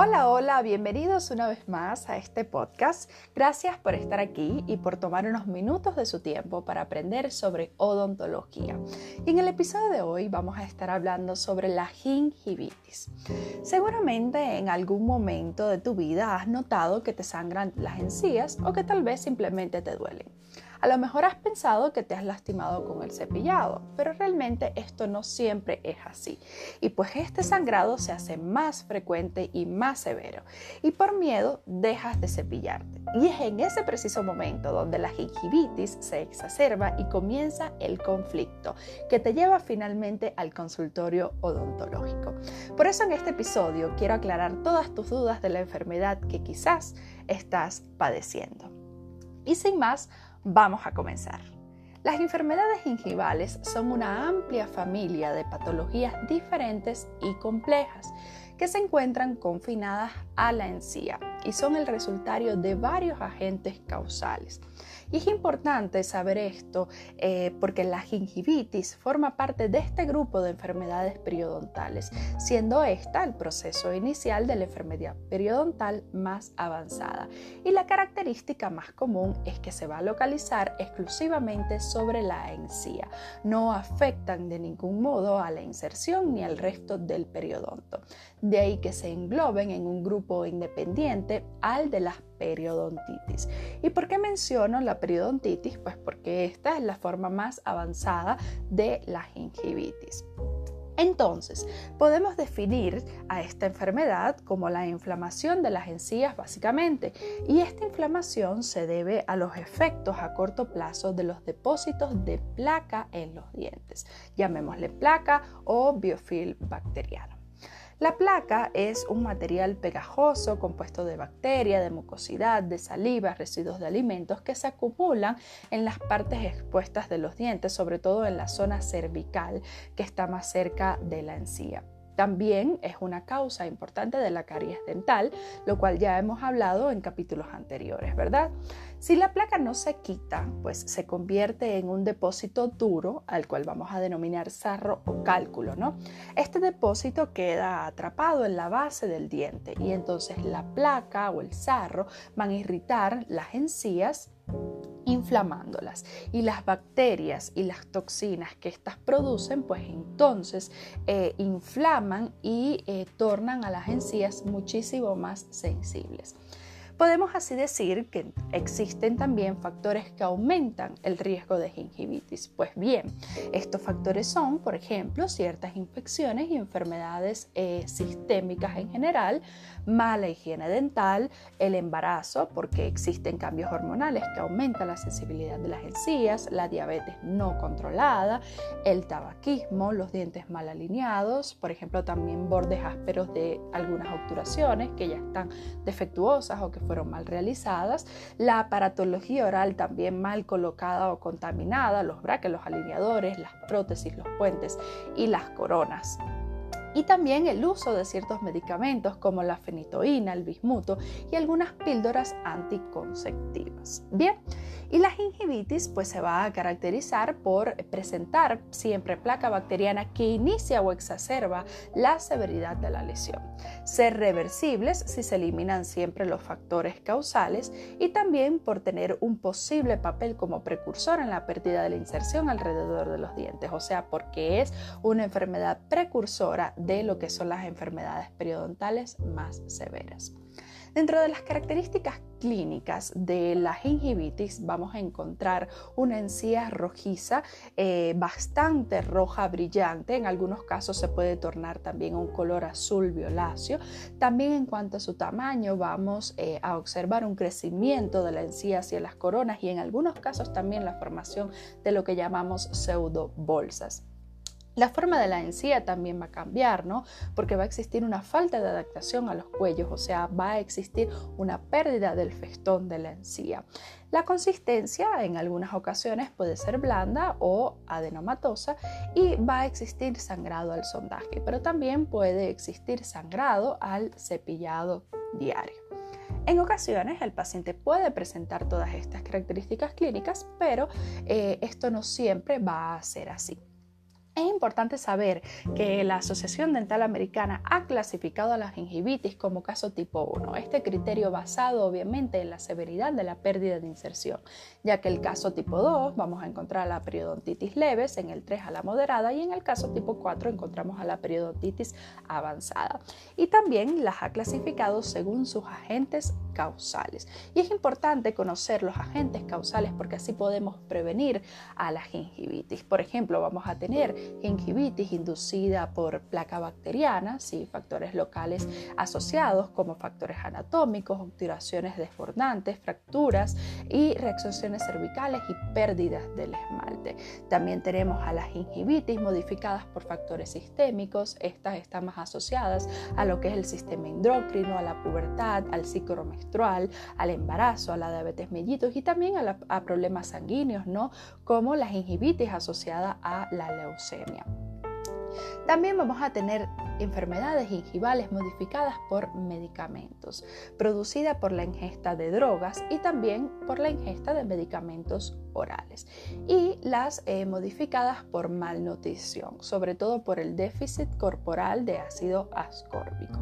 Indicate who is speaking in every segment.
Speaker 1: Hola, hola, bienvenidos una vez más a este podcast. Gracias por estar aquí y por tomar unos minutos de su tiempo para aprender sobre odontología. Y en el episodio de hoy vamos a estar hablando sobre la gingivitis. Seguramente en algún momento de tu vida has notado que te sangran las encías o que tal vez simplemente te duelen. A lo mejor has pensado que te has lastimado con el cepillado, pero realmente esto no siempre es así. Y pues este sangrado se hace más frecuente y más severo. Y por miedo dejas de cepillarte. Y es en ese preciso momento donde la gingivitis se exacerba y comienza el conflicto que te lleva finalmente al consultorio odontológico. Por eso en este episodio quiero aclarar todas tus dudas de la enfermedad que quizás estás padeciendo. Y sin más, Vamos a comenzar. Las enfermedades gingivales son una amplia familia de patologías diferentes y complejas que se encuentran confinadas a la encía y son el resultado de varios agentes causales. Y es importante saber esto eh, porque la gingivitis forma parte de este grupo de enfermedades periodontales, siendo esta el proceso inicial de la enfermedad periodontal más avanzada. Y la característica más común es que se va a localizar exclusivamente sobre la encía. No afectan de ningún modo a la inserción ni al resto del periodonto. De ahí que se engloben en un grupo independiente al de las periodontitis. ¿Y por qué menciono la periodontitis? Pues porque esta es la forma más avanzada de la gingivitis. Entonces, podemos definir a esta enfermedad como la inflamación de las encías básicamente, y esta inflamación se debe a los efectos a corto plazo de los depósitos de placa en los dientes, llamémosle placa o biofilm bacteriano. La placa es un material pegajoso compuesto de bacteria, de mucosidad, de saliva, residuos de alimentos que se acumulan en las partes expuestas de los dientes, sobre todo en la zona cervical que está más cerca de la encía. También es una causa importante de la caries dental, lo cual ya hemos hablado en capítulos anteriores, ¿verdad? Si la placa no se quita, pues se convierte en un depósito duro, al cual vamos a denominar sarro o cálculo, ¿no? Este depósito queda atrapado en la base del diente y entonces la placa o el sarro van a irritar las encías inflamándolas. Y las bacterias y las toxinas que éstas producen, pues entonces eh, inflaman y eh, tornan a las encías muchísimo más sensibles. Podemos así decir que existen también factores que aumentan el riesgo de gingivitis. Pues bien, estos factores son, por ejemplo, ciertas infecciones y enfermedades eh, sistémicas en general, mala higiene dental, el embarazo, porque existen cambios hormonales que aumentan la sensibilidad de las encías, la diabetes no controlada, el tabaquismo, los dientes mal alineados, por ejemplo, también bordes ásperos de algunas obturaciones que ya están defectuosas o que fueron mal realizadas, la aparatología oral también mal colocada o contaminada, los braques, los alineadores, las prótesis, los puentes y las coronas y también el uso de ciertos medicamentos como la fenitoína, el bismuto y algunas píldoras anticonceptivas. Bien, y la gingivitis pues se va a caracterizar por presentar siempre placa bacteriana que inicia o exacerba la severidad de la lesión. Ser reversibles si se eliminan siempre los factores causales y también por tener un posible papel como precursor en la pérdida de la inserción alrededor de los dientes, o sea, porque es una enfermedad precursora lo que son las enfermedades periodontales más severas. Dentro de las características clínicas de la gingivitis vamos a encontrar una encía rojiza, eh, bastante roja brillante, en algunos casos se puede tornar también un color azul violáceo. También en cuanto a su tamaño vamos eh, a observar un crecimiento de la encía hacia las coronas y en algunos casos también la formación de lo que llamamos pseudobolsas. La forma de la encía también va a cambiar, ¿no? Porque va a existir una falta de adaptación a los cuellos, o sea, va a existir una pérdida del festón de la encía. La consistencia en algunas ocasiones puede ser blanda o adenomatosa y va a existir sangrado al sondaje, pero también puede existir sangrado al cepillado diario. En ocasiones el paciente puede presentar todas estas características clínicas, pero eh, esto no siempre va a ser así. Es importante saber que la Asociación Dental Americana ha clasificado a la gingivitis como caso tipo 1, este criterio basado obviamente en la severidad de la pérdida de inserción, ya que el caso tipo 2 vamos a encontrar la periodontitis leves, en el 3 a la moderada y en el caso tipo 4 encontramos a la periodontitis avanzada. Y también las ha clasificado según sus agentes causales. Y es importante conocer los agentes causales porque así podemos prevenir a la gingivitis. Por ejemplo, vamos a tener gingivitis inducida por placa bacteriana, ¿sí? factores locales asociados como factores anatómicos, obturaciones desbordantes, fracturas y reacciones cervicales y pérdidas del esmalte. También tenemos a las gingivitis modificadas por factores sistémicos, estas están más asociadas a lo que es el sistema endocrino, a la pubertad, al ciclo menstrual, al embarazo, a la diabetes mellitus y también a, a problemas sanguíneos, ¿no? Como la gingivitis asociada a la leucemia. También vamos a tener enfermedades gingivales modificadas por medicamentos, producida por la ingesta de drogas y también por la ingesta de medicamentos orales, y las eh, modificadas por malnutrición, sobre todo por el déficit corporal de ácido ascórbico.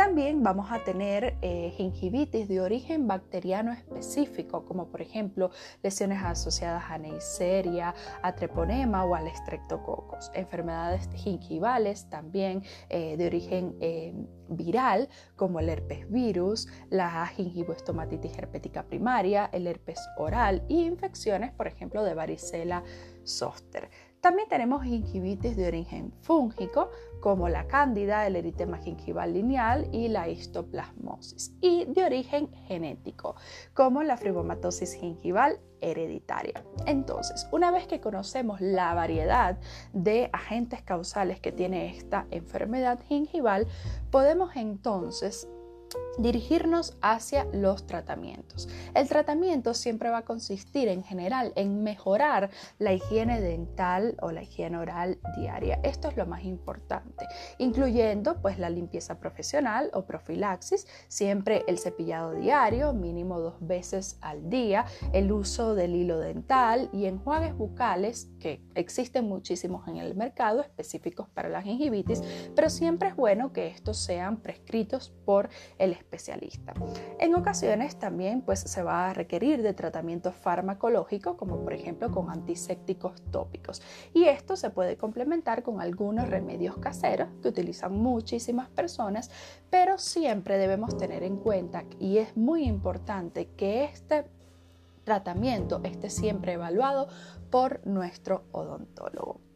Speaker 1: También vamos a tener eh, gingivitis de origen bacteriano específico, como por ejemplo lesiones asociadas a Neisseria, a treponema o al estreptococos. Enfermedades gingivales también eh, de origen eh, viral, como el herpes virus, la gingivoestomatitis herpética primaria, el herpes oral y infecciones, por ejemplo, de varicela zoster. También tenemos gingivitis de origen fúngico, como la cándida, el eritema gingival lineal y la histoplasmosis, y de origen genético, como la fibromatosis gingival hereditaria. Entonces, una vez que conocemos la variedad de agentes causales que tiene esta enfermedad gingival, podemos entonces dirigirnos hacia los tratamientos. El tratamiento siempre va a consistir en general en mejorar la higiene dental o la higiene oral diaria. Esto es lo más importante, incluyendo pues la limpieza profesional o profilaxis, siempre el cepillado diario, mínimo dos veces al día, el uso del hilo dental y enjuagues bucales que existen muchísimos en el mercado específicos para la gingivitis, pero siempre es bueno que estos sean prescritos por el especialista. En ocasiones también pues, se va a requerir de tratamiento farmacológico, como por ejemplo con antisépticos tópicos. Y esto se puede complementar con algunos remedios caseros que utilizan muchísimas personas, pero siempre debemos tener en cuenta y es muy importante que este tratamiento esté siempre evaluado por nuestro odontólogo.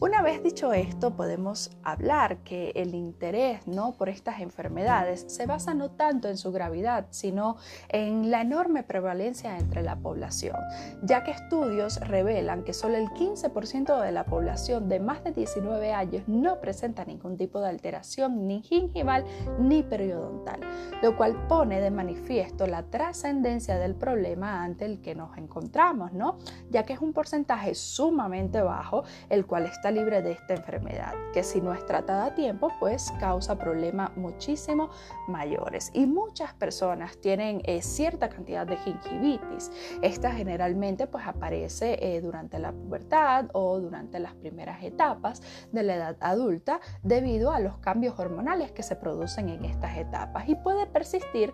Speaker 1: Una vez dicho esto, podemos hablar que el interés ¿no? por estas enfermedades se basa no tanto en su gravedad, sino en la enorme prevalencia entre la población, ya que estudios revelan que solo el 15% de la población de más de 19 años no presenta ningún tipo de alteración ni gingival ni periodontal, lo cual pone de manifiesto la trascendencia del problema ante el que nos encontramos, ¿no? ya que es un porcentaje sumamente bajo, el cual está libre de esta enfermedad, que si no es tratada a tiempo, pues causa problemas muchísimo mayores. Y muchas personas tienen eh, cierta cantidad de gingivitis. Esta generalmente pues aparece eh, durante la pubertad o durante las primeras etapas de la edad adulta debido a los cambios hormonales que se producen en estas etapas y puede persistir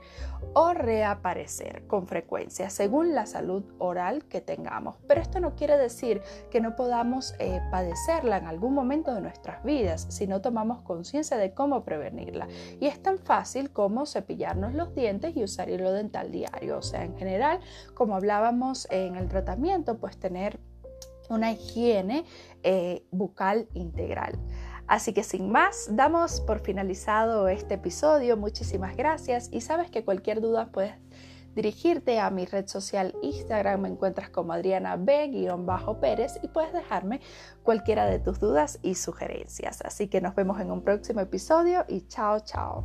Speaker 1: o reaparecer con frecuencia según la salud oral que tengamos. Pero esto no quiere decir que no podamos eh, padecer en algún momento de nuestras vidas si no tomamos conciencia de cómo prevenirla. Y es tan fácil como cepillarnos los dientes y usar hilo dental diario. O sea, en general, como hablábamos en el tratamiento, pues tener una higiene eh, bucal integral. Así que sin más, damos por finalizado este episodio. Muchísimas gracias y sabes que cualquier duda puedes dirigirte a mi red social Instagram, me encuentras como Adriana B-Pérez y puedes dejarme cualquiera de tus dudas y sugerencias. Así que nos vemos en un próximo episodio y chao, chao.